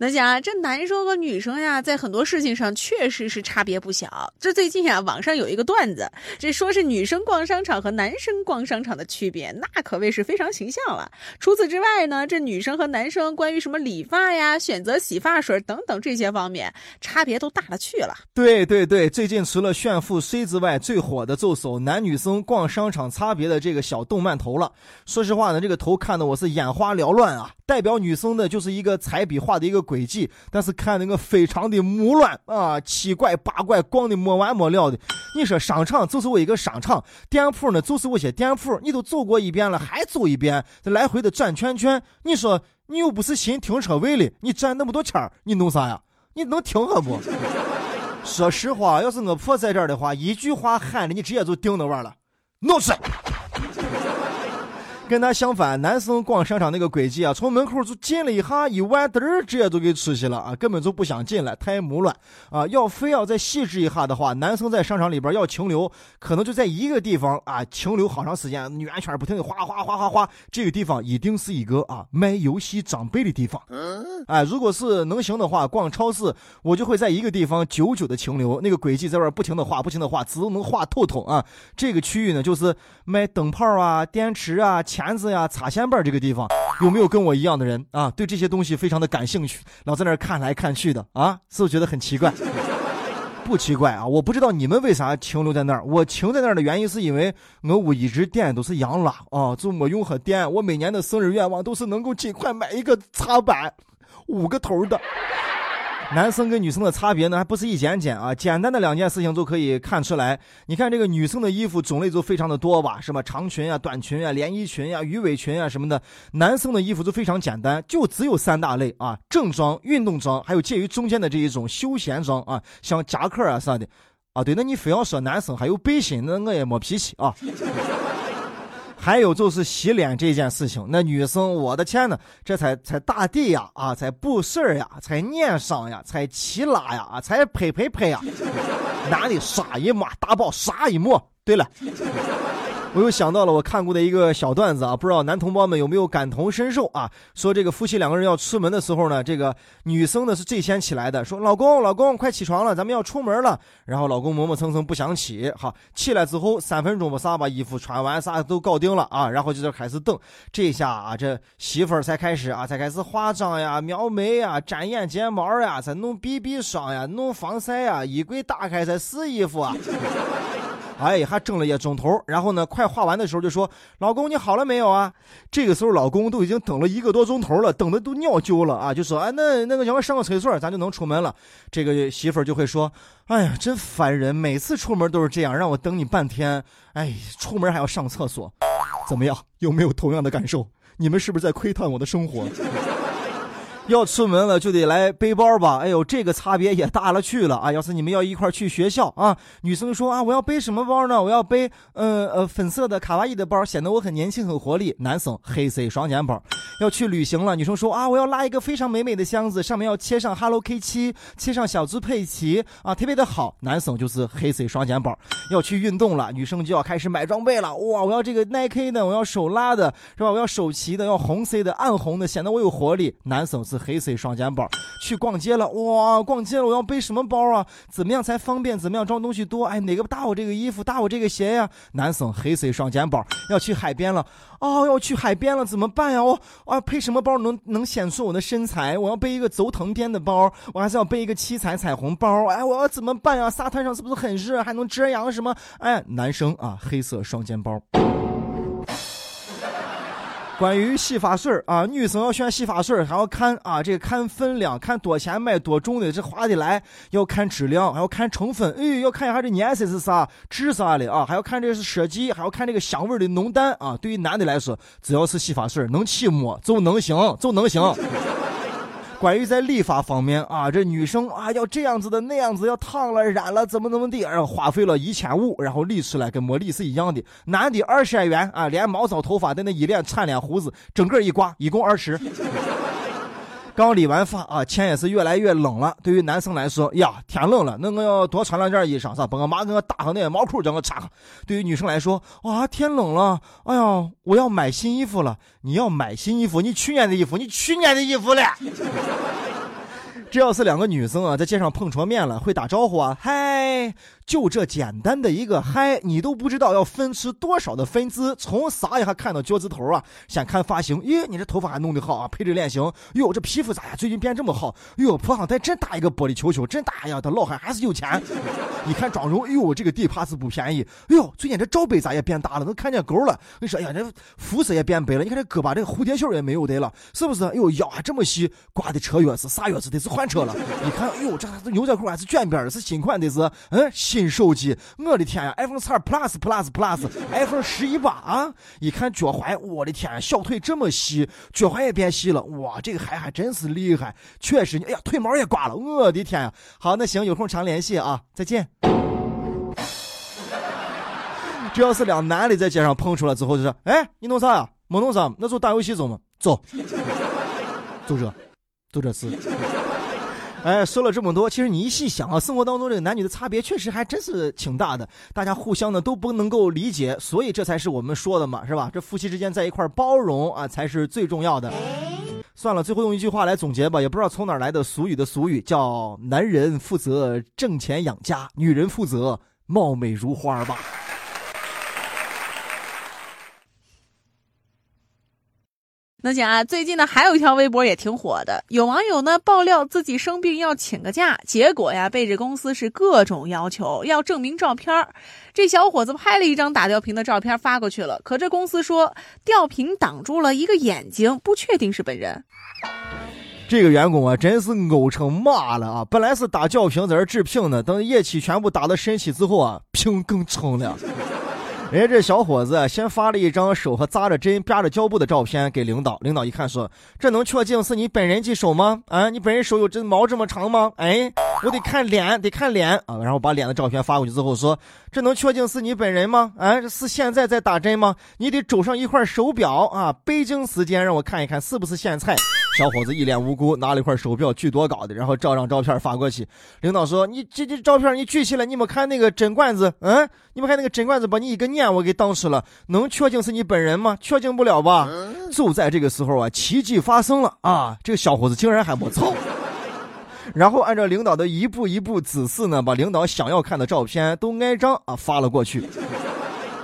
那讲这男生和女生呀，在很多事情上确实是差别不小。这最近啊，网上有一个段子，这说是女生逛商场和男生逛商场的区别，那可谓是非常形象了。除此之外呢，这女生和男生关于什么理发呀、选择洗发水等等这些方面，差别都大了去了。对对对，最近除了炫富 C 之外，最火的就是男女生逛商场差别的这个小动漫头了。说实话呢，这个头看的我是眼花缭乱啊。代表女生的就是一个彩笔画的一个轨迹，但是看那个非常的木乱啊，七拐八拐逛的没完没了的。你说商场就是我一个商场，店铺呢就是我些店铺，你都走过一遍了，还走一遍，这来回的转圈圈。你说你又不是新停车位的，你占那么多钱儿，你弄啥呀？你能停下不？说实话，要是我婆在这儿的话，一句话喊的你直接就定那玩了，弄死。跟他相反，男生逛商场那个轨迹啊，从门口就进了一下，一弯嘚儿直接就给出去了啊，根本就不想进来，太木乱啊！要非要再细致一下的话，男生在商场里边要停留，可能就在一个地方啊，停留好长时间，圆圈不停的哗哗哗哗哗，这个地方一定是一个啊卖游戏装备的地方。哎，如果是能行的话，逛超市我就会在一个地方久久的停留，那个轨迹在外不停的画，不停的画，只能画透透啊。这个区域呢，就是卖灯泡啊、电池啊。钳子呀，插线板这个地方有没有跟我一样的人啊？对这些东西非常的感兴趣，老在那儿看来看去的啊，是不是觉得很奇怪？不奇怪啊，我不知道你们为啥停留在那儿。我停在那儿的原因是因为我屋一直电都是羊拉啊，就没用和电。我每年的生日愿望都是能够尽快买一个插板，五个头的。男生跟女生的差别呢，还不是一点点啊，简单的两件事情就可以看出来。你看这个女生的衣服种类就非常的多吧，什么长裙啊、短裙啊、连衣裙啊、鱼尾裙啊什么的。男生的衣服就非常简单，就只有三大类啊：正装、运动装，还有介于中间的这一种休闲装啊，像夹克啊啥的。啊，对，那你非要说男生还有背心，那我也没脾气啊。还有就是洗脸这件事情，那女生，我的天呐，这才才大地呀，啊，才布事儿呀，才念上呀，才起拉呀，啊，才呸呸呸呀，男的啥一幕，大宝啥一抹。对了。我又想到了我看过的一个小段子啊，不知道男同胞们有没有感同身受啊？说这个夫妻两个人要出门的时候呢，这个女生呢是最先起来的，说老公老公快起床了，咱们要出门了。然后老公磨磨蹭蹭不想起，好起来之后三分钟吧，啥把衣服穿完啥都搞定了啊，然后就在开始等。这下啊，这媳妇儿才开始啊，才开始化妆呀、描眉呀、粘眼睫毛呀、再弄 BB 霜呀、弄防晒呀，衣柜打开再试衣服啊。哎，还整了一钟头，然后呢，快画完的时候就说：“老公，你好了没有啊？”这个时候，老公都已经等了一个多钟头了，等的都尿丢了啊！就说：“哎，那那个，让我上个厕所，咱就能出门了。”这个媳妇儿就会说：“哎呀，真烦人，每次出门都是这样，让我等你半天。哎，出门还要上厕所，怎么样？有没有同样的感受？你们是不是在窥探我的生活？”要出门了就得来背包吧，哎呦，这个差别也大了去了啊！要是你们要一块去学校啊，女生说啊，我要背什么包呢？我要背呃呃粉色的卡哇伊的包，显得我很年轻很活力。男生黑色双肩包。要去旅行了，女生说啊，我要拉一个非常美美的箱子，上面要贴上 Hello Kitty，贴上小猪佩奇啊，特别的好。男生就是黑色双肩包。要去运动了，女生就要开始买装备了。哇，我要这个 Nike 的，我要手拉的，是吧？我要手骑的，要红色的，暗红的，显得我有活力。男生是。黑色双肩包，去逛街了哇！逛街了，我要背什么包啊？怎么样才方便？怎么样装东西多？哎，哪个搭我这个衣服，搭我这个鞋呀？男生黑色双肩包，要去海边了哦，要去海边了，怎么办呀？我啊，配什么包能能显出我的身材？我要背一个轴藤编的包，我还是要背一个七彩彩虹包？哎，我要怎么办呀？沙滩上是不是很热？还能遮阳什么？哎，男生啊，黑色双肩包。关于洗发水啊，女生要选洗发水还要看啊，这个看分量，看多钱买多重的，这划得来；要看质量，还要看成分，哎，要看一下这颜色是啥，质啥的啊，还要看这是设计，还要看这个香味的浓淡啊。对于男的来说，只要是洗发水能起沫就能行，就能行。关于在理发方面啊，这女生啊要这样子的那样子，要烫了染了怎么怎么地，然后花费了一千五，然后理出来跟没理是一样的。男的二十元啊，连毛躁头发的那一脸串脸胡子，整个一刮，一共二十。刚理完发啊，天也是越来越冷了。对于男生来说，呀，天冷了，那我要多穿两件衣裳，是吧？把我妈给我打上那毛裤，叫我穿上。对于女生来说，啊，天冷了，哎呀，我要买新衣服了。你要买新衣服，你去年的衣服，你去年的衣服了。这要是两个女生啊，在街上碰着面了，会打招呼啊，嗨。就这简单的一个嗨，你都不知道要分吃多少的分资，从啥一下看到脚趾头啊。先看发型，咦，你这头发还弄得好啊，配着脸型。哟，这皮肤咋呀？最近变这么好？哟，铺上戴真大一个玻璃球球，真大呀！他老汉还是有钱。你看妆容，哟，这个底怕是不便宜。哎呦，最近这罩杯咋也变大了，能看见沟了。你说，哎呀，这肤色也变白了。你看这胳膊这个蝴蝶袖也没有得了，是不是？哟，腰还这么细，挂的车钥匙啥钥匙得是换车了。你看，哎呦，这牛仔裤还是卷边的，是新款的是，嗯。新手机，我的天呀！iPhone 12 Plus Plus Plus，iPhone 十一八啊！一看脚踝，我的天，小腿这么细，脚踝也变细了，哇，这个孩还真是厉害，确实，哎呀，腿毛也刮了，我的天呀！好，那行，有空常联系啊，再见。这要是两男的在街上碰出来之后，就说，哎，你弄啥呀？没弄啥，那就打游戏走嘛，走，走这，走这次。哎，说了这么多，其实你一细想啊，生活当中这个男女的差别确实还真是挺大的，大家互相呢都不能够理解，所以这才是我们说的嘛，是吧？这夫妻之间在一块包容啊，才是最重要的。算了，最后用一句话来总结吧，也不知道从哪来的俗语的俗语，叫“男人负责挣钱养家，女人负责貌美如花”吧。能讲啊，最近呢还有一条微博也挺火的，有网友呢爆料自己生病要请个假，结果呀被这公司是各种要求要证明照片这小伙子拍了一张打吊瓶的照片发过去了，可这公司说吊瓶挡住了一个眼睛，不确定是本人。这个员工啊真是呕成骂了啊！本来是打吊瓶在这治病呢，等液体全部打到身体之后啊，瓶更撑了。人 家这小伙子先发了一张手和扎着针、扒着胶布的照片给领导，领导一看说：“这能确定是你本人的手吗？啊，你本人手有这毛这么长吗？哎，我得看脸，得看脸啊！然后把脸的照片发过去之后说：这能确定是你本人吗？啊，是现在在打针吗？你得肘上一块手表啊，北京时间让我看一看是不是现在。”小伙子一脸无辜，拿了一块手表，举多高的，然后照张照片发过去。领导说：“你这这照片你举起来，你没看那个针罐子？嗯，你没看那个针罐子把你一个念我给挡死了？能确定是你本人吗？确定不了吧？”就在这个时候啊，奇迹发生了啊！这个小伙子竟然还没走，然后按照领导的一步一步指示呢，把领导想要看的照片都挨张啊发了过去。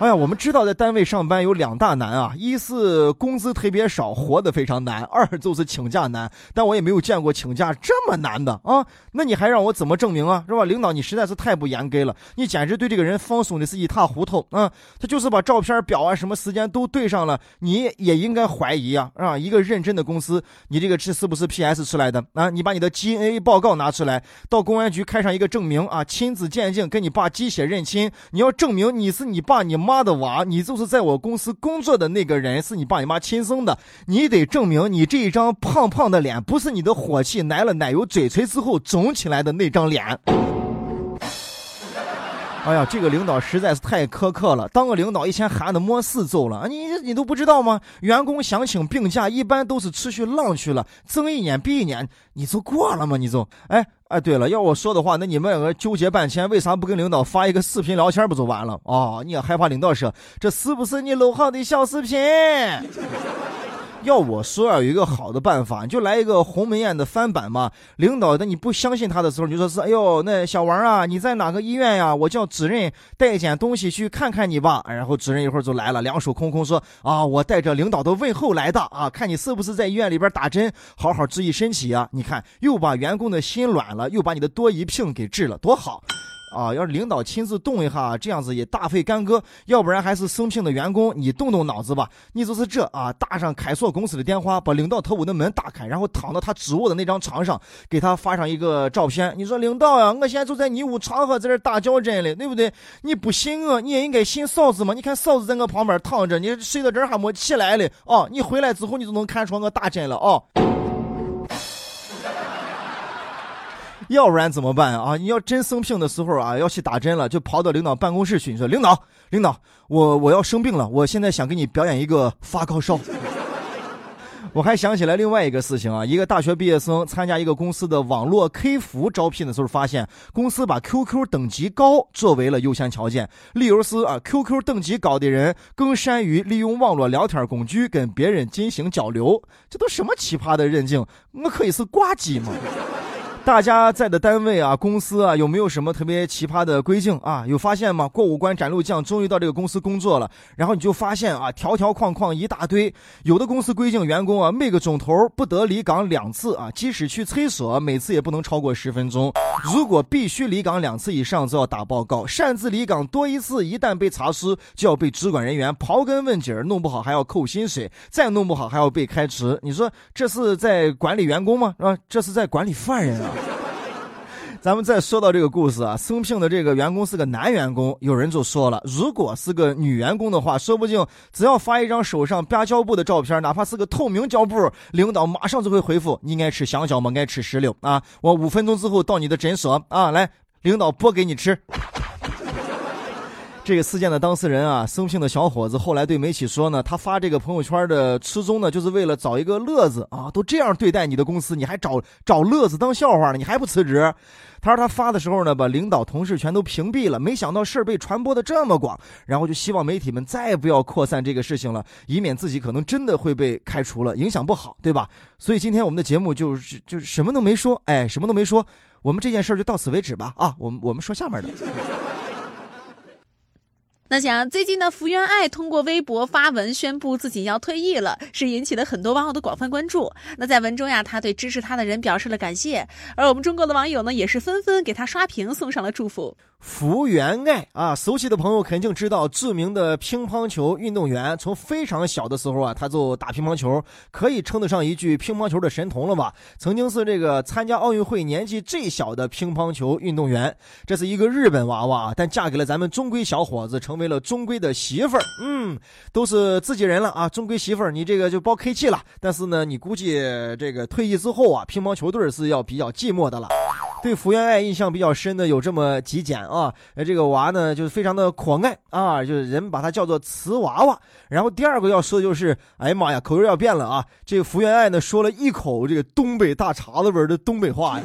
哎呀，我们知道在单位上班有两大难啊，一是工资特别少，活得非常难；二就是请假难。但我也没有见过请假这么难的啊！那你还让我怎么证明啊？是吧？领导，你实在是太不严格了，你简直对这个人放松的是一塌糊涂啊！他就是把照片、表啊、什么时间都对上了，你也应该怀疑啊！啊，一个认真的公司，你这个是是不是 PS 出来的啊？你把你的 DNA 报告拿出来，到公安局开上一个证明啊，亲子鉴定，跟你爸鸡血认亲，你要证明你是你爸你。妈妈的娃，你就是在我公司工作的那个人，是你爸你妈亲生的，你得证明你这一张胖胖的脸不是你的火气来了奶油嘴唇之后肿起来的那张脸。哎呀，这个领导实在是太苛刻了。当个领导一天喊的没事做了，你你都不知道吗？员工想请病假，一般都是出去浪去了，睁一年比一年，你就过了吗？你就哎。哎，对了，要我说的话，那你们两个纠结半天，为啥不跟领导发一个视频聊天不就完了哦？你也害怕领导说这是不是你搂好的小视频？要我说啊，有一个好的办法，你就来一个鸿门宴的翻版嘛。领导，等你不相信他的时候，你就说是，哎呦，那小王啊，你在哪个医院呀？我叫主任带一件东西去看看你吧。然后主任一会儿就来了，两手空空说，啊，我带着领导的问候来的啊，看你是不是在医院里边打针，好好注意身体啊。你看，又把员工的心软了，又把你的多疑病给治了，多好。啊，要是领导亲自动一下，这样子也大费干戈。要不然还是生病的员工，你动动脑子吧。你就是这啊，打上凯硕公司的电话，把领导特务的门打开，然后躺到他主卧的那张床上，给他发上一个照片。你说领导呀，我现在就在你屋床上在这打吊针嘞，对不对？你不信我，你也应该信嫂子嘛。你看嫂子在我旁边躺着，你睡到这儿还没起来嘞。哦，你回来之后你就能看出我打针了哦。要不然怎么办啊？你要真生病的时候啊，要去打针了，就跑到领导办公室去，你说领导，领导，我我要生病了，我现在想给你表演一个发高烧。我还想起来另外一个事情啊，一个大学毕业生参加一个公司的网络 K 服招聘的时候，发现公司把 QQ 等级高作为了优先条件，理由是啊，QQ 等级高的人更善于利用网络聊天工具跟别人进行交流。这都什么奇葩的认证？我可以是挂机吗？大家在的单位啊、公司啊，有没有什么特别奇葩的规定啊？有发现吗？过五关斩六将，终于到这个公司工作了，然后你就发现啊，条条框框一大堆。有的公司规定员工啊，每个钟头不得离岗两次啊，即使去厕所，每次也不能超过十分钟。如果必须离岗两次以上，就要打报告。擅自离岗多一次，一旦被查实，就要被主管人员刨根问底儿，弄不好还要扣薪水，再弄不好还要被开除。你说这是在管理员工吗？啊，这是在管理犯人啊！咱们再说到这个故事啊，生病的这个员工是个男员工，有人就说了，如果是个女员工的话，说不定只要发一张手上吧胶布的照片，哪怕是个透明胶布，领导马上就会回复：你爱吃香蕉吗？爱吃石榴啊？我五分钟之后到你的诊所啊，来，领导剥给你吃。这个事件的当事人啊，生性的小伙子后来对媒体说呢，他发这个朋友圈的初衷呢，就是为了找一个乐子啊。都这样对待你的公司，你还找找乐子当笑话呢？你还不辞职？他说他发的时候呢，把领导同事全都屏蔽了。没想到事儿被传播的这么广，然后就希望媒体们再不要扩散这个事情了，以免自己可能真的会被开除了，影响不好，对吧？所以今天我们的节目就是就什么都没说，哎，什么都没说，我们这件事就到此为止吧。啊，我们我们说下面的。那想最近呢，福原爱通过微博发文宣布自己要退役了，是引起了很多网友的广泛关注。那在文中呀，他对支持他的人表示了感谢，而我们中国的网友呢，也是纷纷给他刷屏，送上了祝福。福原爱啊，熟悉的朋友肯定知道，著名的乒乓球运动员，从非常小的时候啊，他就打乒乓球，可以称得上一句乒乓球的神童了吧？曾经是这个参加奥运会年纪最小的乒乓球运动员。这是一个日本娃娃，但嫁给了咱们中规小伙子，成为了中规的媳妇儿。嗯，都是自己人了啊，中规媳妇儿，你这个就包 K 气了。但是呢，你估计这个退役之后啊，乒乓球队是要比较寂寞的了。对福原爱印象比较深的有这么几件啊，呃，这个娃呢就是非常的可爱啊，就是人把它叫做瓷娃娃。然后第二个要说的就是，哎呀妈呀，口味要变了啊！这个福原爱呢说了一口这个东北大碴子味的东北话。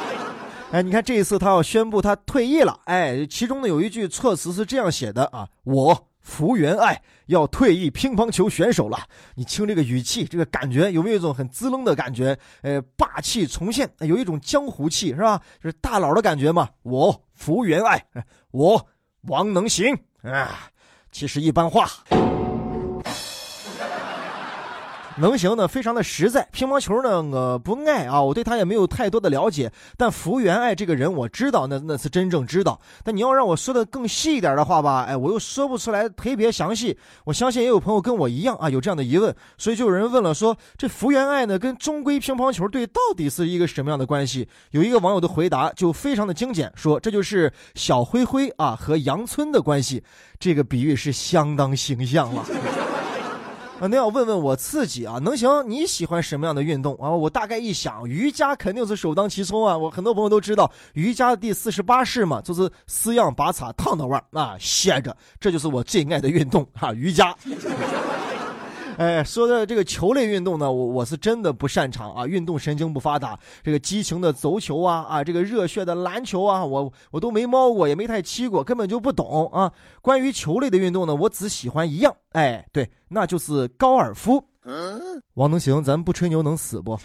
哎，你看这一次他要宣布他退役了，哎，其中呢有一句措辞是这样写的啊，我。福原爱要退役乒乓球选手了，你听这个语气，这个感觉有没有一种很滋楞的感觉？呃，霸气重现，有一种江湖气，是吧？就是大佬的感觉嘛。我福原爱，我王能行啊，其实一般话。能行呢，非常的实在。乒乓球呢，我不爱啊，我对他也没有太多的了解。但福原爱这个人，我知道，那那是真正知道。但你要让我说的更细一点的话吧，哎，我又说不出来特别详细。我相信也有朋友跟我一样啊，有这样的疑问，所以就有人问了，说这福原爱呢，跟中规乒乓球队到底是一个什么样的关系？有一个网友的回答就非常的精简，说这就是小灰灰啊和杨村的关系。这个比喻是相当形象了。啊，那要问问我自己啊，能行？你喜欢什么样的运动啊？我大概一想，瑜伽肯定是首当其冲啊。我很多朋友都知道，瑜伽第四十八式嘛，就是四仰八叉躺到腕啊，歇着，这就是我最爱的运动哈，瑜伽。哎，说的这个球类运动呢，我我是真的不擅长啊，运动神经不发达。这个激情的足球啊啊，这个热血的篮球啊，我我都没摸过，也没太踢过，根本就不懂啊。关于球类的运动呢，我只喜欢一样，哎，对，那就是高尔夫。嗯王能行，咱不吹牛能死不？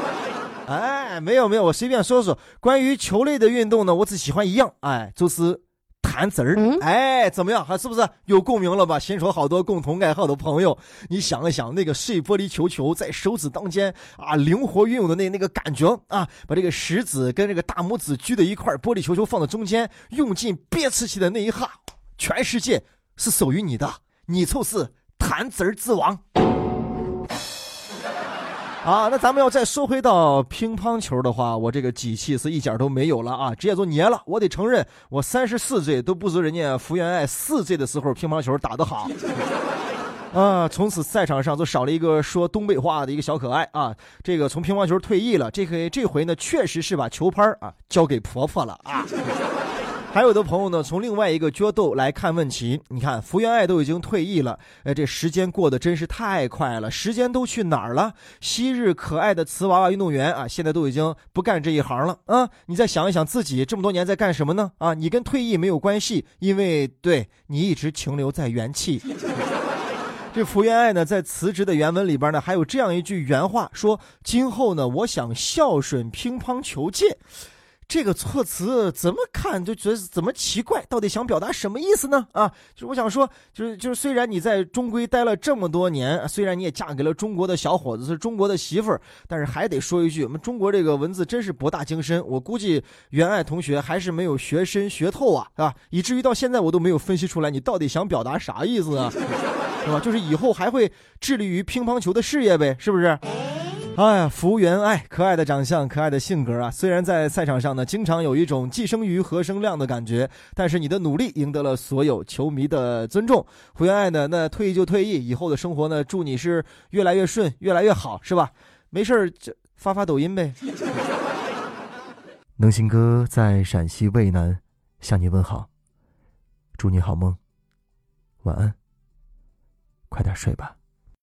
哎，没有没有，我随便说说。关于球类的运动呢，我只喜欢一样，哎，就是。弹词儿，哎，怎么样？还是不是有共鸣了吧？新手好多共同爱好的朋友。你想一想，那个碎玻璃球球在手指当间啊，灵活运用的那那个感觉啊，把这个食指跟这个大拇指聚在一块，玻璃球球放在中间，用尽憋气气的那一下，全世界是属于你的，你就是弹词儿之王。啊，那咱们要再说回到乒乓球的话，我这个底气是一点都没有了啊，直接就捏了。我得承认，我三十四岁都不如人家福原爱四岁的时候乒乓球打得好。啊，从此赛场上就少了一个说东北话的一个小可爱啊。这个从乒乓球退役了，这回这回呢，确实是把球拍啊交给婆婆了啊。还有的朋友呢，从另外一个角度来看问题。你看，福原爱都已经退役了，哎，这时间过得真是太快了。时间都去哪儿了？昔日可爱的瓷娃娃运动员啊，现在都已经不干这一行了啊！你再想一想自己这么多年在干什么呢？啊，你跟退役没有关系，因为对你一直停留在元气。这福原爱呢，在辞职的原文里边呢，还有这样一句原话，说：“今后呢，我想孝顺乒乓球界。”这个措辞怎么看就觉得怎么奇怪？到底想表达什么意思呢？啊，就是我想说，就是就是，虽然你在中规待了这么多年，虽然你也嫁给了中国的小伙子，是中国的媳妇儿，但是还得说一句，我们中国这个文字真是博大精深。我估计袁爱同学还是没有学深学透啊，是吧？以至于到现在我都没有分析出来你到底想表达啥意思啊，是吧？就是以后还会致力于乒乓球的事业呗，是不是？哎呀，福原爱，可爱的长相，可爱的性格啊！虽然在赛场上呢，经常有一种既生瑜何生亮的感觉，但是你的努力赢得了所有球迷的尊重。福原爱呢，那退役就退役，以后的生活呢，祝你是越来越顺，越来越好，是吧？没事儿就发发抖音呗。能行哥在陕西渭南向你问好，祝你好梦，晚安，快点睡吧。